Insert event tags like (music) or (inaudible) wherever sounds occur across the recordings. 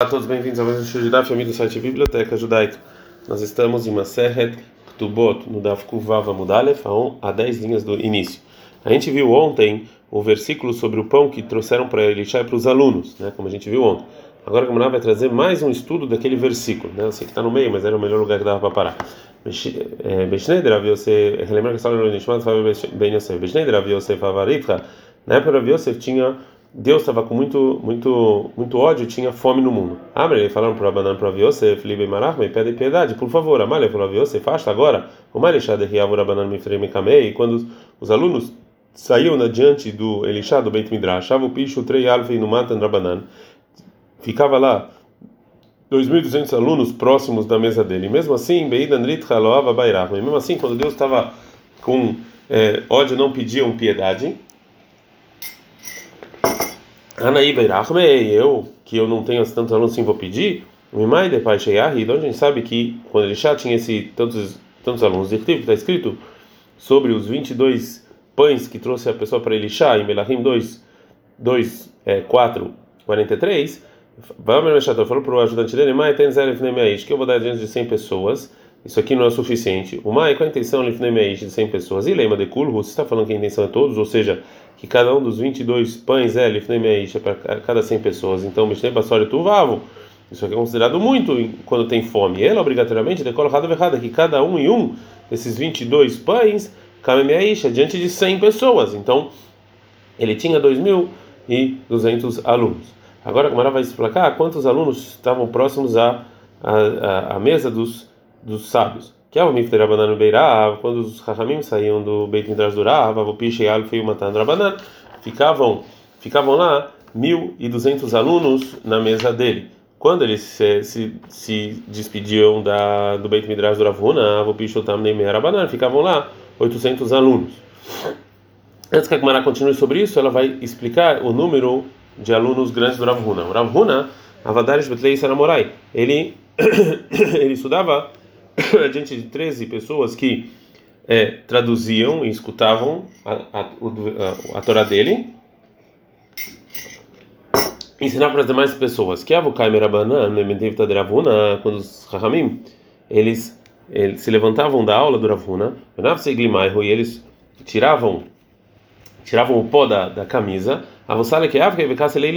Olá a todos, bem-vindos a mais um show de Daf, amigo do site Biblioteca Judaica. Nós estamos em Maseret Ktubot, no Daf Kuvav Amudalef, a 10 linhas do início. A gente viu ontem o versículo sobre o pão que trouxeram para Elisha e para os alunos, né, como a gente viu ontem. Agora a Gamara vai trazer mais um estudo daquele versículo, né? Eu sei que está no meio, mas era o melhor lugar que dava para parar. Beshneder Rav Yosef, relembra que a história do Nishmat Ben Yosef. Beshneder Rav Yosef Avaritcha, na época Rav Yosef tinha Deus estava com muito, muito, muito ódio, tinha fome no mundo. Abre, ele falaram para Abanan para Yosef, Libe Marachma, e pede piedade, por favor. Amalha falou Yosef, fasta agora. O Malishá de Riavur Abanan Mifrei Mekamei, quando os alunos saíam diante do Elishá do Beit Midrash, achava o picho Trei Alfe no Matan Rabanan, ficava lá 2.200 alunos próximos da mesa dele. Mesmo assim, Beidan Ritcha Loava Bairachma, mesmo assim, quando Deus estava com é, ódio, não pediam piedade. Anaí Beirachme, eu, que eu não tenho tantos alunos assim, vou pedir. Mimai de Pai Sheyahi, de onde a gente sabe que quando ele já tinha esse, tantos, tantos alunos, está escrito sobre os 22 pães que trouxe a pessoa para Elisha, em Melahim 2, 2 é, 4, 43. Vamos falou para o ajudante dele, Mai tem que eu vou dar diante de 100 pessoas. Isso aqui não é suficiente. O Mai, qual a intenção de 100 pessoas? E lema de Kulhu, você está falando que a intenção é todos, ou seja, que cada um dos 22 pães é Lifnemeish para cada 100 pessoas. Então, Mishnei Basori Tuvavo. Isso aqui é considerado muito quando tem fome. Ela, obrigatoriamente, decola errada errada, que cada um e um desses 22 pães, Kamemeisha, diante de 100 pessoas. Então, ele tinha 2.200 alunos. Agora, a Gamara vai explicar quantos alunos estavam próximos à, à, à mesa dos, dos sábios. Que é o Mifter Rabanan Beirav, quando os Rahamim saíam do Beit Midrash do Rav, o e Alf e o Rabanan, ficavam, ficavam lá 1.200 alunos na mesa dele. Quando eles se, se, se despediam da, do Beit Midrash do Ravuna, o Piche Tam Neimei Rabanan, ficavam lá 800 alunos. Antes que a Gemara continue sobre isso, ela vai explicar o número de alunos grandes do Ravuna. O Ravuna, Avadaris Betlei Saramorai, ele, (coughs) ele estudava diante de 13 pessoas que é, traduziam e escutavam a, a, a, a Torá dele, ensinar para as demais pessoas que Avukai Merabanan, quando os Rahamim, eles, eles se levantavam da aula do Ravuna, e eles tiravam tiravam o pó da, da camisa, a vossala que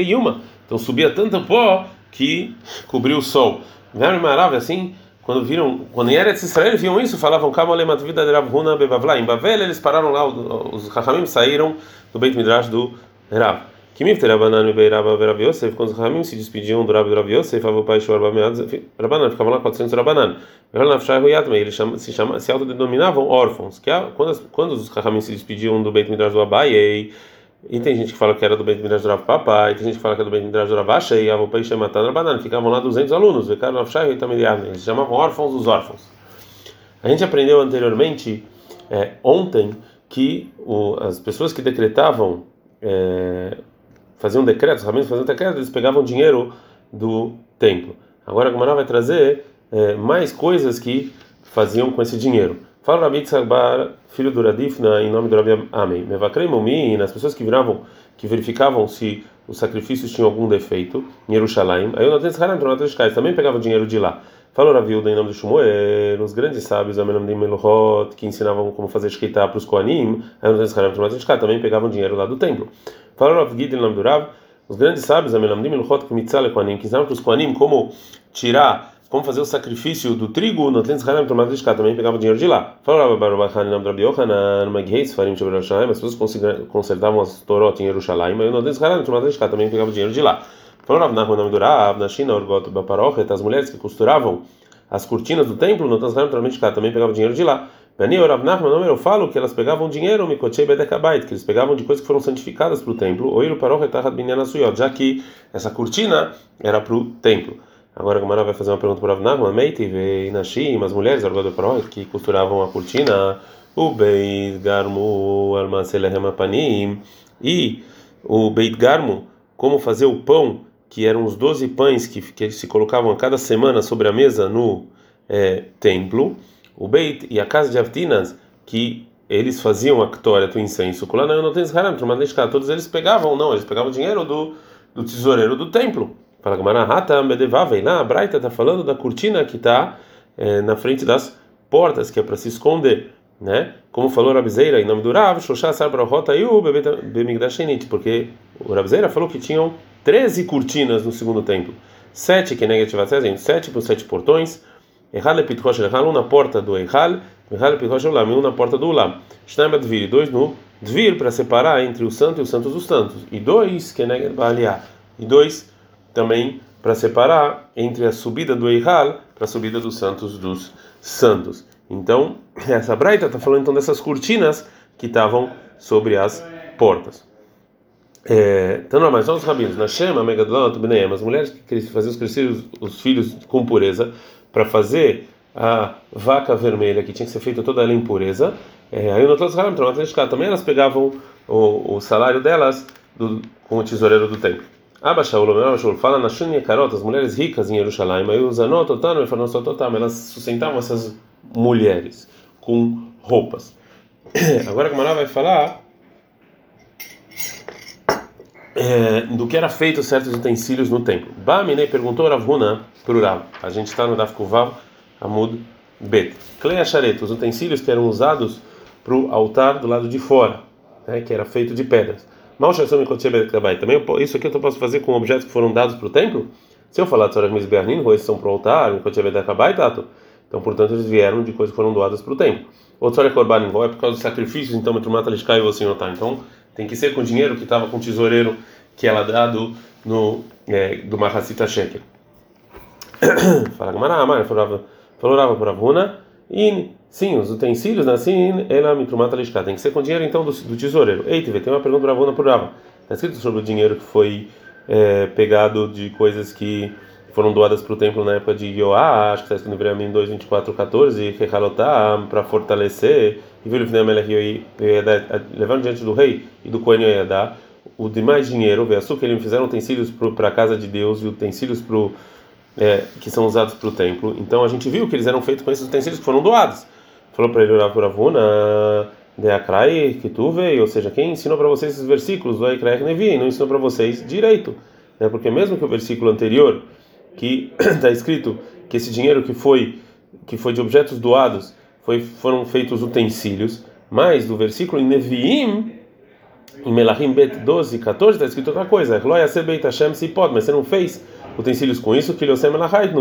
e uma então subia tanto pó que cobriu o sol. Maravilha assim quando viram, quando em Eretz Israel viam isso, falavam Kamalemat vida de Rav Huna bebavla. Em Bavel eles pararam lá, os Chachamim saíram do Beit Midrash do Rav. Kimif terabanan e beirava Rav Yosef, quando os Chachamim se despediam do Rav Rav Yosef, avô pai Shor Rabanan, ficavam lá 400 Rabanan. Eles se, chama, se autodenominavam órfãos, que quando, quando os Chachamim se despediam do Beit Midrash do Abai, e tem gente que fala que era do Beit Midrash Rav Papai, tem gente que fala que era do Beit Midrash Rav Ashei, a Vopai Shematan Rabanan, ficavam lá 200 alunos, Vekar Rav Shai e Tamiriad, eles chamavam órfãos dos órfãos. A gente aprendeu anteriormente, é, ontem, que o, as pessoas que decretavam, é, faziam decretos, os faziam decretos, eles pegavam dinheiro do templo. Agora a Gemara vai trazer é, mais coisas que faziam com esse dinheiro. Fala Rabi Tzagbar, filho do Radifna, em nome do Rabi Amém. Mevakrei Mumi, nas pessoas que viravam, que verificavam se os sacrifícios tinham algum defeito, em Jerusalém. Aí o Noten Scharam, também pegava dinheiro de lá. Falou Raviuda em nome do Shmuel, os grandes sábios, Amenamdim Melohot, que ensinavam como fazer esqueitar para os Koanim, também pegavam dinheiro lá do templo. Falou Rav Gid em nome do Rav, os grandes sábios, Amenamdim Melohot, que ensinavam para os Koanim como tirar como fazer o sacrifício do trigo, no Tlens Haram tomado de também pegava dinheiro de lá. Falava Barabachan em nome Rabi Yohanan, Magheis, Farim Yerushalayim, as pessoas consertavam as Torot em Yerushalayim, mas no Tlens Haram tomado de também pegava dinheiro de lá. Falava em nome do Rav, na China, Orgot, Baparochet, as mulheres que costuravam as cortinas do templo, no Tlens Haram tomado de também pegava dinheiro de lá. Bani Rav Nahum, eu falo que elas pegavam dinheiro, Mikotchei Bedekabait, que eles pegavam de coisas que foram santificadas para o templo, Oiro Parochet, Tahat Binyan Suyot, já que essa cortina era para o templo. Agora a Gamara vai fazer uma pergunta para Avnagma, Meiti e Nashim, as mulheres que costuravam a cortina, o Beit Garmu Almaselehem Panim, e o Beit Garmu, como fazer o pão, que eram os 12 pães que, que se colocavam a cada semana sobre a mesa no é, templo, o Beit e a casa de Avtinas, que eles faziam a Któria do incenso, todos eles pegavam, não, eles pegavam dinheiro do, do tesoureiro do templo. Fala Gamara, Hatam Bedevavei. Lá a Braita está falando da cortina que está é, na frente das portas, que é para se esconder. Né? Como falou Rabzeira em nome do Rav, Shoshá Sarbrahota e o Bemigdashenit, porque o Rabzeira falou que tinham 13 cortinas no segundo templo. Sete que negativatzem, sete por sete portões. Erral e Pitchosh um na porta do Erral, Erral e Pitchosh Ulam, um na porta do Ulam. Shnaim Advir, dois no Dvir, para separar entre o santo e os santos dos santos. E dois que negativatzem, e dois também para separar entre a subida do Erral para a subida dos santos dos santos. Então, (laughs) essa braita está falando então dessas cortinas que estavam sobre as portas. É, então, não, mas os rabinos, na Shema, Megadolot, Bneem, as mulheres que faziam crescer os, os filhos com pureza, para fazer a vaca vermelha, que tinha que ser feita toda ela em pureza, é, aí no também elas pegavam o, o salário delas do, com o tesoureiro do templo. Abba Shaul, fala na Shunya Karot, as mulheres ricas em Jerusalém, aí os Anototam elas sustentavam essas mulheres com roupas. Agora a Gamara vai falar é, do que era feito certos utensílios no templo. Bamine perguntou Ravuna para o Rav. A gente está no Daf Kuvav Amud Bet. Klei Acharet, os utensílios que eram usados para o altar do lado de fora, né, que era feito de pedras. Mal também isso aqui eu posso fazer com objetos que foram dados para o templo? Se eu falar de Sorag Mizbernin, esses são para o altar, tato. Então, portanto, eles vieram de coisas que foram doadas para o templo. Outro Sorag Korban, é por causa dos sacrifícios, então, e você notar. Então, tem que ser com dinheiro que estava com o tesoureiro que ela dado no é, do Mahasita Sheker. (coughs) Fala Gamara, Amar, falava para Ravuna, e sim, os utensílios assim, ela me trumata lishká. Tem que ser com dinheiro então do, do tesoureiro. Ei, tem uma pergunta para Ravuna por Rava. Está escrito sobre o dinheiro que foi é, pegado de coisas que foram doadas para o templo na época de Yoá, acho que está escrito no Vreamim 2, 24, 14, para fortalecer, e viu o levando diante do rei e do Kohen Yoyadá o demais dinheiro, o açúcar, eles fizeram utensílios para a casa de Deus e utensílios pro, é, que são usados para o templo. Então a gente viu que eles eram feitos com esses utensílios que foram doados. Falou para ele orar por Avuna, de Akrai, que tu veio, ou seja, quem ensinou para vocês esses versículos do Akrai Nevi, não ensinou para vocês direito. Né? Porque mesmo que o versículo anterior, que está (clears throat) escrito que esse dinheiro que foi que foi de objetos doados foi, foram feitos utensílios, mas do versículo em Neviim em Melahim Bet 12, 14 está escrito outra coisa. Pode, mas você não fez utensílios com isso, que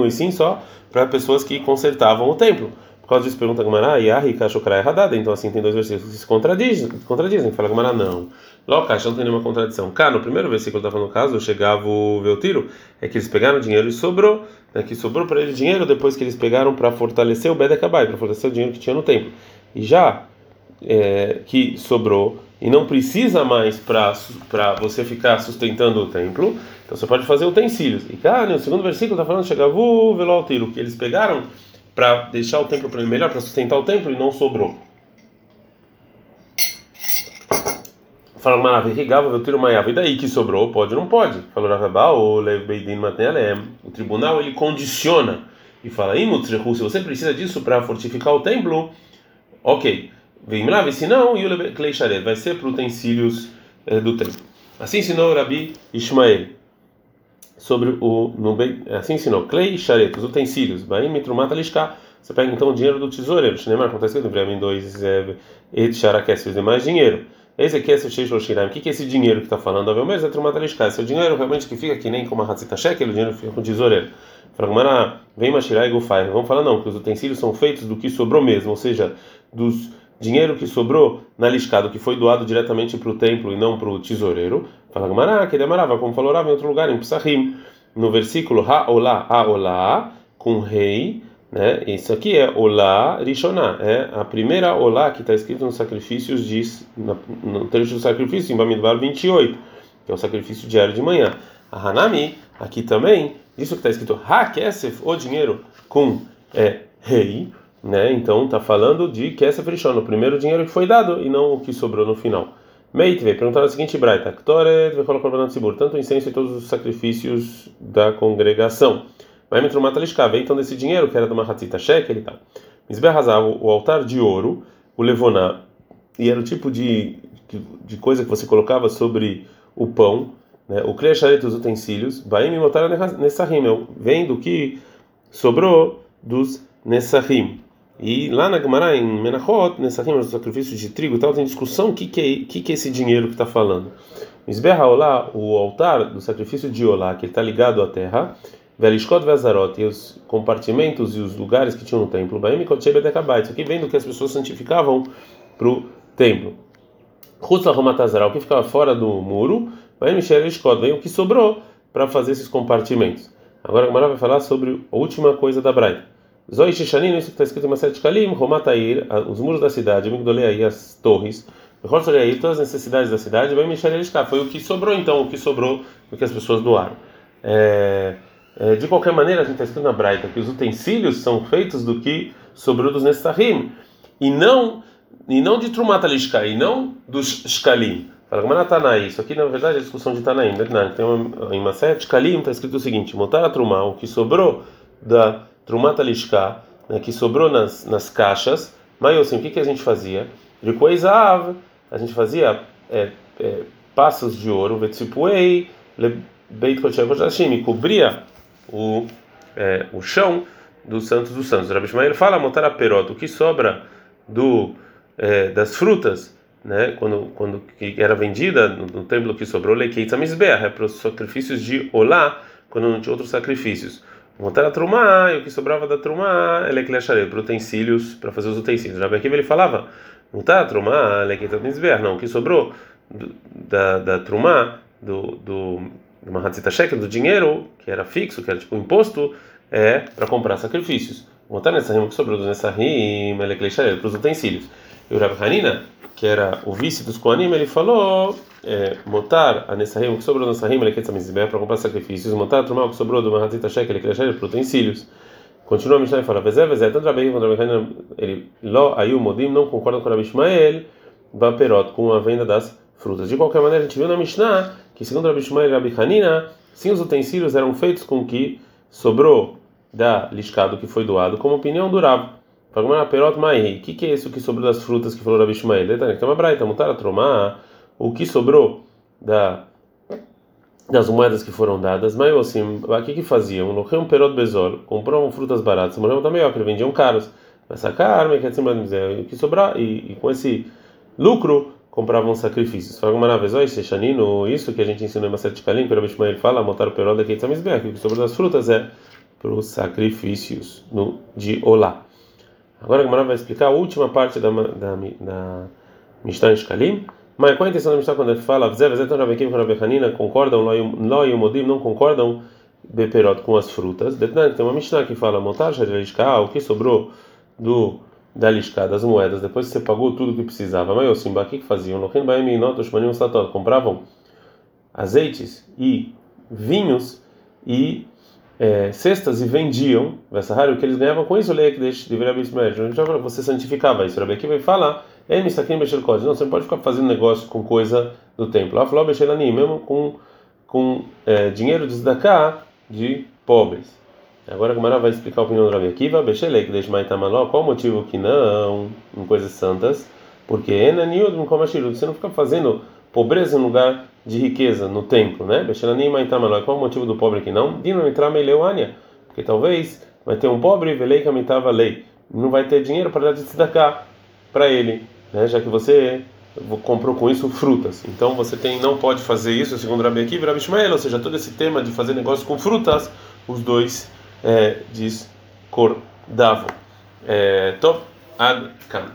e sim só para pessoas que consertavam o templo. Causa disso, pergunta Gamara, Yahi Kashokrai Hadada. Então, assim, tem dois versículos que se contradizem. contradizem. Fala Gamara, não. Logo, não tem nenhuma contradição. Cá, no primeiro versículo está falando o caso, chegava o Veltiro, é que eles pegaram dinheiro e sobrou, né, que sobrou para ele dinheiro depois que eles pegaram para fortalecer o Bedekabai, para fortalecer o dinheiro que tinha no templo. E já é, que sobrou e não precisa mais para você ficar sustentando o templo, então você pode fazer utensílios. E cara, no segundo versículo está falando chegavu velo tiro, que eles pegaram para deixar o templo melhor, para sustentar o templo e não sobrou. Fala maravilha, regava o tiro maiava. E daí que sobrou? Pode ou não pode? Falou Ravabá, o Leveidin Matnelem. O tribunal ele condiciona e fala: se você precisa disso para fortificar o templo, ok. Vem lá, se não, Klei Sharet, vai ser para utensílios é, do templo. Assim ensinou Rabi Ishmael sobre o no, assim ensinou Klei Sharet, os utensílios. Vai mitrumata lishka. Você pega então o dinheiro do tesoureiro. Shneimar acontece que no Bremen 2 et sharakes, os demais dinheiro. Esse aqui é o Sheish Loshiraim. O que é esse dinheiro que está falando? Mesmo é trumata lishka. Esse é o dinheiro realmente que fica que nem como a Hatzita Shekel, o dinheiro fica com o tesoureiro. Fala, vem Mashirai e Gufai. Vamos falar não, que os utensílios são feitos do que sobrou mesmo, ou seja, dos dinheiro que sobrou na liscado, que foi doado diretamente para o templo e não para o tesoureiro, fala Gamará, que demarava, como falou Rav em outro lugar, em Psahim, no versículo Ha-Olá, Ha-Olá, com rei, né? Isso aqui é Olá Rishoná, é a primeira Olá que está escrito nos sacrifícios de, no trecho do sacrifício, em Bamidbar 28, que é o sacrifício diário de manhã. A Hanami, aqui também, isso que está escrito Ha-Kesef, o dinheiro com é, rei, né? Então está falando de que essa frishon, o primeiro dinheiro que foi dado e não o que sobrou no final. Meitve, perguntaram o seguinte, Braita, tanto o incenso e todos os sacrifícios da congregação. Vai metrumata lishkav, então desse dinheiro que era do Mahatzita Shekel e tal. Misberrazava o altar de ouro, o levoná, e era o tipo de, de coisa que você colocava sobre o pão, né, o Klesharet, os utensílios, Baim e Motar Nessahim, vem do que sobrou dos Nessahim. E lá na Gemara, em Menachot, Nessahim, os sacrifícios de trigo e tal, tem discussão o que, que, é, que, que é esse dinheiro que está falando. Misberra Olá, o altar do sacrifício de Olá, que está ligado à terra, Velishkot Vezarot, e os compartimentos e os lugares que tinham no templo, Baim Kotchebe Dekabait, isso aqui vem do que as pessoas santificavam para o templo. Rutsa Romatazara, o que ficava fora do muro, Baim Velishkot, vem o que sobrou para fazer esses compartimentos. Agora a Gemara vai falar sobre a última coisa da Braita. Zoi Shishanin, isso que está escrito em Maset Kalim, Romatair, os muros da cidade, Migdolei, as torres, todas as necessidades da cidade, vai mexer cá. Foi o que sobrou então, o que sobrou do que as pessoas doaram. É, é, de qualquer maneira, a gente está escrito na Braita que os utensílios são feitos do que sobrou dos Nestahim, e não, e não de Trumat Alishka, e não dos Shkalim. Fala, como Tanaí, isso aqui na verdade é discussão de Tanaim. Uma, em Maset Kalim está escrito o seguinte: Montar a Trumá, o que sobrou da Trumat Alishka, né, que sobrou nas, nas caixas, mas assim, o que, que a gente fazia? De coisa a gente fazia é, é, passos de ouro, Vetsipuei, Beit Kochashim, cobria o, é, o chão dos santos dos santos. Rabi Shmael fala, montar a perota, o que sobra do, é, das frutas, né, quando, quando era vendida no, no templo que sobrou, Lekeitza é para os sacrifícios de Olá, quando não tinha outros sacrifícios. Montar a trumá, e o que sobrava da trumá, ele é para utensílios, para fazer os utensílios. Rabi Akiva ele falava, montar a trumá, Lekeitza Mizbeah, não, o que sobrou da, da trumá, do, do uma Hatzita Shekel, do dinheiro, que era fixo, que era tipo imposto, é para comprar sacrifícios. Montar nessa rima que sobrou do Nessahim, para os utensílios. E o Rabi Hanina, que era o vice dos Koanim, ele falou: é, montar a Nessahim, que sobrou do Nessahim, ele quer para comprar sacrifícios. Montar a Trumá, que sobrou do Mahatzita Shekel, ele quer para utensílios. Continua a Mishnah e fala: Vezé, Vezé, tanto Rabi quanto Rabi ele, Ló, aí o Modim não concordam com o Rabi Ishmael, Baperot, com a venda das frutas. De qualquer maneira, a gente viu na Mishnah que, segundo Rabi Shmuel e Rabi Hanina, sim, os utensílios eram feitos com que sobrou da liscado que foi doado, como opinião durava. Perot Mai, o que, que é isso que sobrou das frutas que falou Rabi Shmuel? Tem uma braita, montar a tromar, o que sobrou da das moedas que foram dadas, mas assim, o que que faziam? Rio Perot Bezol, compravam frutas baratas, morreram também, ó, que vendiam caros. Mas carne, que assim, o que sobrar, e, e com esse lucro compravam sacrifícios. Vez, oi, Shechanino, isso que a gente ensinou em Maset Kalim, que o Rabbi fala, montar o perol da Keitzamizbeach, que o sobre das frutas é para os sacrifícios no, de Olá. Agora a Gemara vai explicar a última parte da, da, da Mishnah Shkalim. Mas qual a intenção da Mishnah quando ele fala, concordam, Ló e o Modim não concordam, Beperot com as frutas. Tem uma Mishnah que fala, montar o que sobrou do da lisca das moedas, depois que você pagou tudo que precisava. Mas assim, o que faziam? Compravam azeites e vinhos e é, cestas e vendiam, o que eles ganhavam com isso, que deveria haver Você santificava isso. Rabi vai falar, não, você não pode ficar fazendo negócio com coisa do templo. Mesmo com, com é, dinheiro de de pobres. Agora a Gemara vai explicar a opinião do Rabi Akiva, qual o motivo que não em coisas santas? Porque você não fica fazendo pobreza em lugar de riqueza no templo, né? Qual o motivo do pobre que não? Porque talvez vai ter um pobre, Velei Kamitava Lei, não vai ter dinheiro para dar de tzedakah para ele, né? Já que você comprou com isso frutas. Então você tem não pode fazer isso, segundo Rabi Akiva e Rabi Ishmael, ou seja, todo esse tema de fazer negócio com frutas, os dois é, discordavam. É, top ad kan.